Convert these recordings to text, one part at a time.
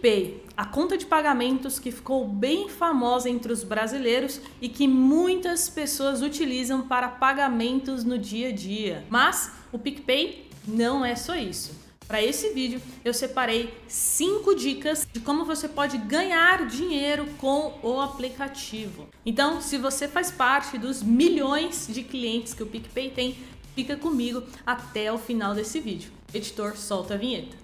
PicPay, a conta de pagamentos que ficou bem famosa entre os brasileiros e que muitas pessoas utilizam para pagamentos no dia a dia. Mas o PicPay não é só isso. Para esse vídeo, eu separei 5 dicas de como você pode ganhar dinheiro com o aplicativo. Então, se você faz parte dos milhões de clientes que o PicPay tem, fica comigo até o final desse vídeo. Editor, solta a vinheta.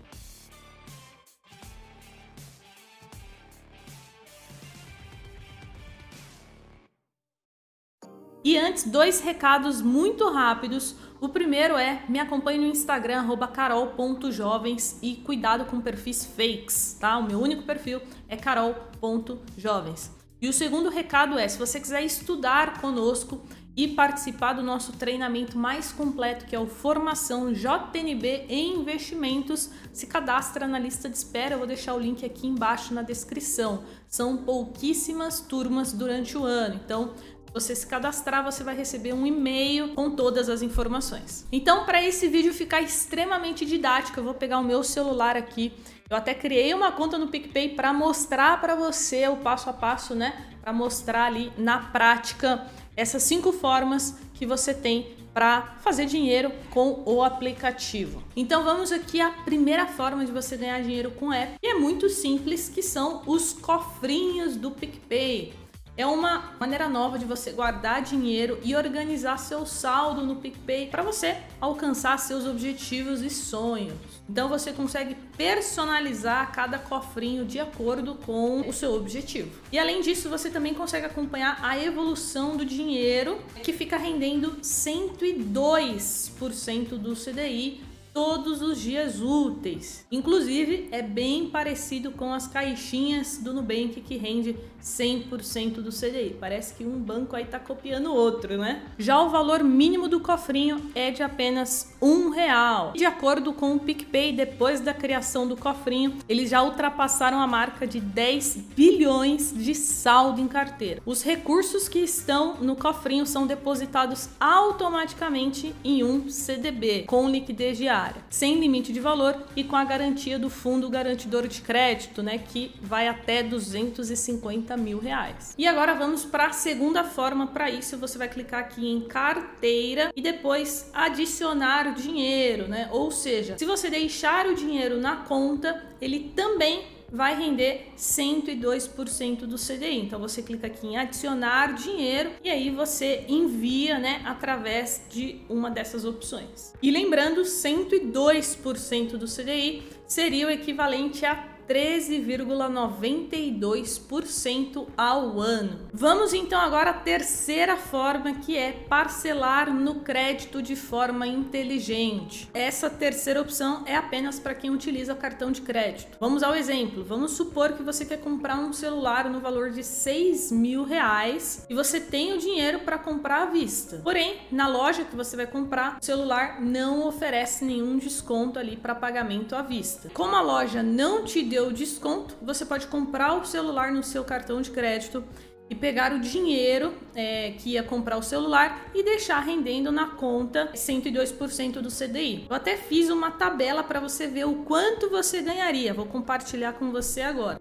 E antes, dois recados muito rápidos. O primeiro é me acompanhe no Instagram, carol.jovens e cuidado com perfis fakes, tá? O meu único perfil é carol.jovens. E o segundo recado é: se você quiser estudar conosco e participar do nosso treinamento mais completo, que é o Formação JNB em Investimentos, se cadastra na lista de espera. Eu vou deixar o link aqui embaixo na descrição. São pouquíssimas turmas durante o ano, então você se cadastrar, você vai receber um e-mail com todas as informações. Então, para esse vídeo ficar extremamente didático, eu vou pegar o meu celular aqui. Eu até criei uma conta no PicPay para mostrar para você o passo a passo, né? Para mostrar ali na prática essas cinco formas que você tem para fazer dinheiro com o aplicativo. Então vamos aqui à primeira forma de você ganhar dinheiro com app, e é muito simples, que são os cofrinhos do PicPay. É uma maneira nova de você guardar dinheiro e organizar seu saldo no PicPay para você alcançar seus objetivos e sonhos. Então você consegue personalizar cada cofrinho de acordo com o seu objetivo. E além disso, você também consegue acompanhar a evolução do dinheiro que fica rendendo 102% do CDI todos os dias úteis. Inclusive, é bem parecido com as caixinhas do Nubank que rende 100% do CDI. Parece que um banco aí tá copiando o outro, né? Já o valor mínimo do cofrinho é de apenas um real. De acordo com o PicPay, depois da criação do cofrinho, eles já ultrapassaram a marca de 10 bilhões de saldo em carteira. Os recursos que estão no cofrinho são depositados automaticamente em um CDB com liquidez diária sem limite de valor e com a garantia do fundo garantidor de crédito, né, que vai até 250 mil reais. E agora vamos para a segunda forma. Para isso, você vai clicar aqui em carteira e depois adicionar dinheiro, né? Ou seja, se você deixar o dinheiro na conta, ele também vai render 102% do CDI. Então você clica aqui em adicionar dinheiro e aí você envia, né, através de uma dessas opções. E lembrando, 102% do CDI seria o equivalente a 13,92% ao ano. Vamos então agora à terceira forma, que é parcelar no crédito de forma inteligente. Essa terceira opção é apenas para quem utiliza o cartão de crédito. Vamos ao exemplo. Vamos supor que você quer comprar um celular no valor de 6 mil reais e você tem o dinheiro para comprar à vista. Porém, na loja que você vai comprar, o celular não oferece nenhum desconto ali para pagamento à vista. Como a loja não te deu deu desconto, você pode comprar o celular no seu cartão de crédito e pegar o dinheiro é, que ia comprar o celular e deixar rendendo na conta 102% do CDI. Eu até fiz uma tabela para você ver o quanto você ganharia. Vou compartilhar com você agora.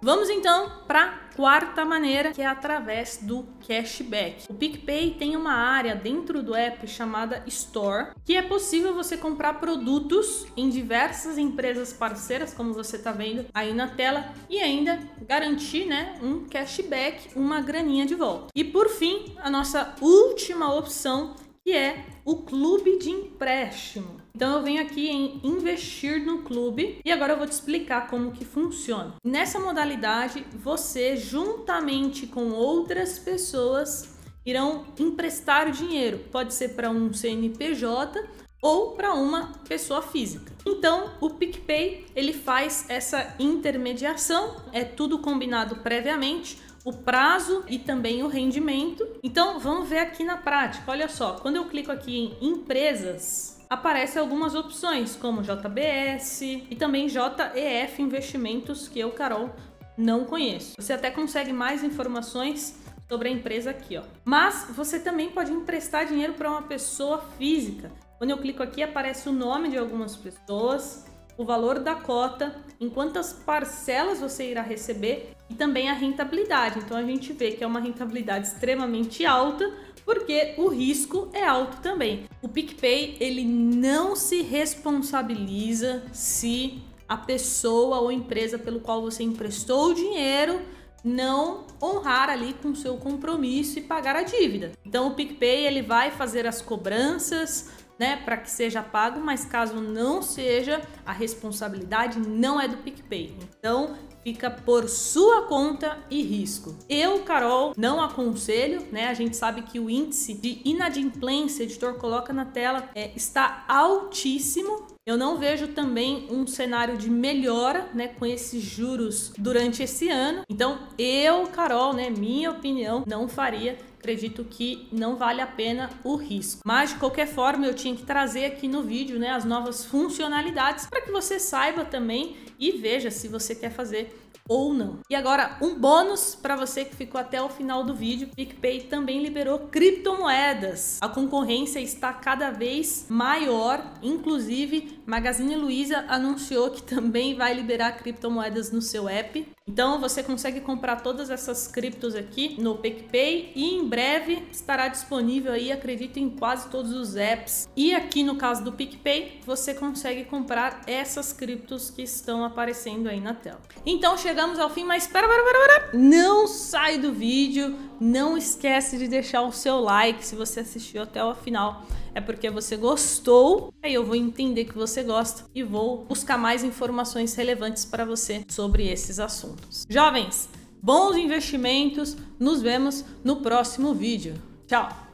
Vamos então para a quarta maneira, que é através do cashback. O PicPay tem uma área dentro do app chamada Store, que é possível você comprar produtos em diversas empresas parceiras, como você está vendo aí na tela, e ainda garantir né, um cashback, uma graninha de volta. E por fim, a nossa última opção que é o clube de empréstimo. Então eu venho aqui em investir no clube e agora eu vou te explicar como que funciona. Nessa modalidade, você juntamente com outras pessoas irão emprestar dinheiro. Pode ser para um CNPJ ou para uma pessoa física. Então, o PicPay, ele faz essa intermediação, é tudo combinado previamente o prazo e também o rendimento. Então, vamos ver aqui na prática. Olha só, quando eu clico aqui em empresas, aparecem algumas opções, como JBS e também JEF Investimentos, que eu, Carol, não conheço. Você até consegue mais informações sobre a empresa aqui, ó. Mas você também pode emprestar dinheiro para uma pessoa física. Quando eu clico aqui, aparece o nome de algumas pessoas, o valor da cota, em quantas parcelas você irá receber e também a rentabilidade. Então a gente vê que é uma rentabilidade extremamente alta, porque o risco é alto também. O PicPay ele não se responsabiliza se a pessoa ou empresa pelo qual você emprestou o dinheiro não honrar ali com seu compromisso e pagar a dívida. Então o PicPay ele vai fazer as cobranças, né, para que seja pago, mas caso não seja, a responsabilidade não é do PicPay. Então, fica por sua conta e risco. Eu, Carol, não aconselho, né? A gente sabe que o índice de inadimplência, editor coloca na tela, é, está altíssimo. Eu não vejo também um cenário de melhora, né, com esses juros durante esse ano. Então, eu, Carol, né, minha opinião, não faria acredito que não vale a pena o risco. Mas de qualquer forma, eu tinha que trazer aqui no vídeo, né, as novas funcionalidades para que você saiba também e veja se você quer fazer ou não. E agora, um bônus para você que ficou até o final do vídeo: PicPay também liberou criptomoedas. A concorrência está cada vez maior, inclusive Magazine Luiza anunciou que também vai liberar criptomoedas no seu app. Então você consegue comprar todas essas criptos aqui no PicPay e em breve estará disponível aí, acredito, em quase todos os apps. E aqui no caso do PicPay, você consegue comprar essas criptos que estão aparecendo aí na tela. Então chegamos ao fim, mas para, para, para. Não sai do vídeo, não esquece de deixar o seu like se você assistiu até o final é porque você gostou, aí eu vou entender que você gosta e vou buscar mais informações relevantes para você sobre esses assuntos. Jovens, bons investimentos, nos vemos no próximo vídeo. Tchau!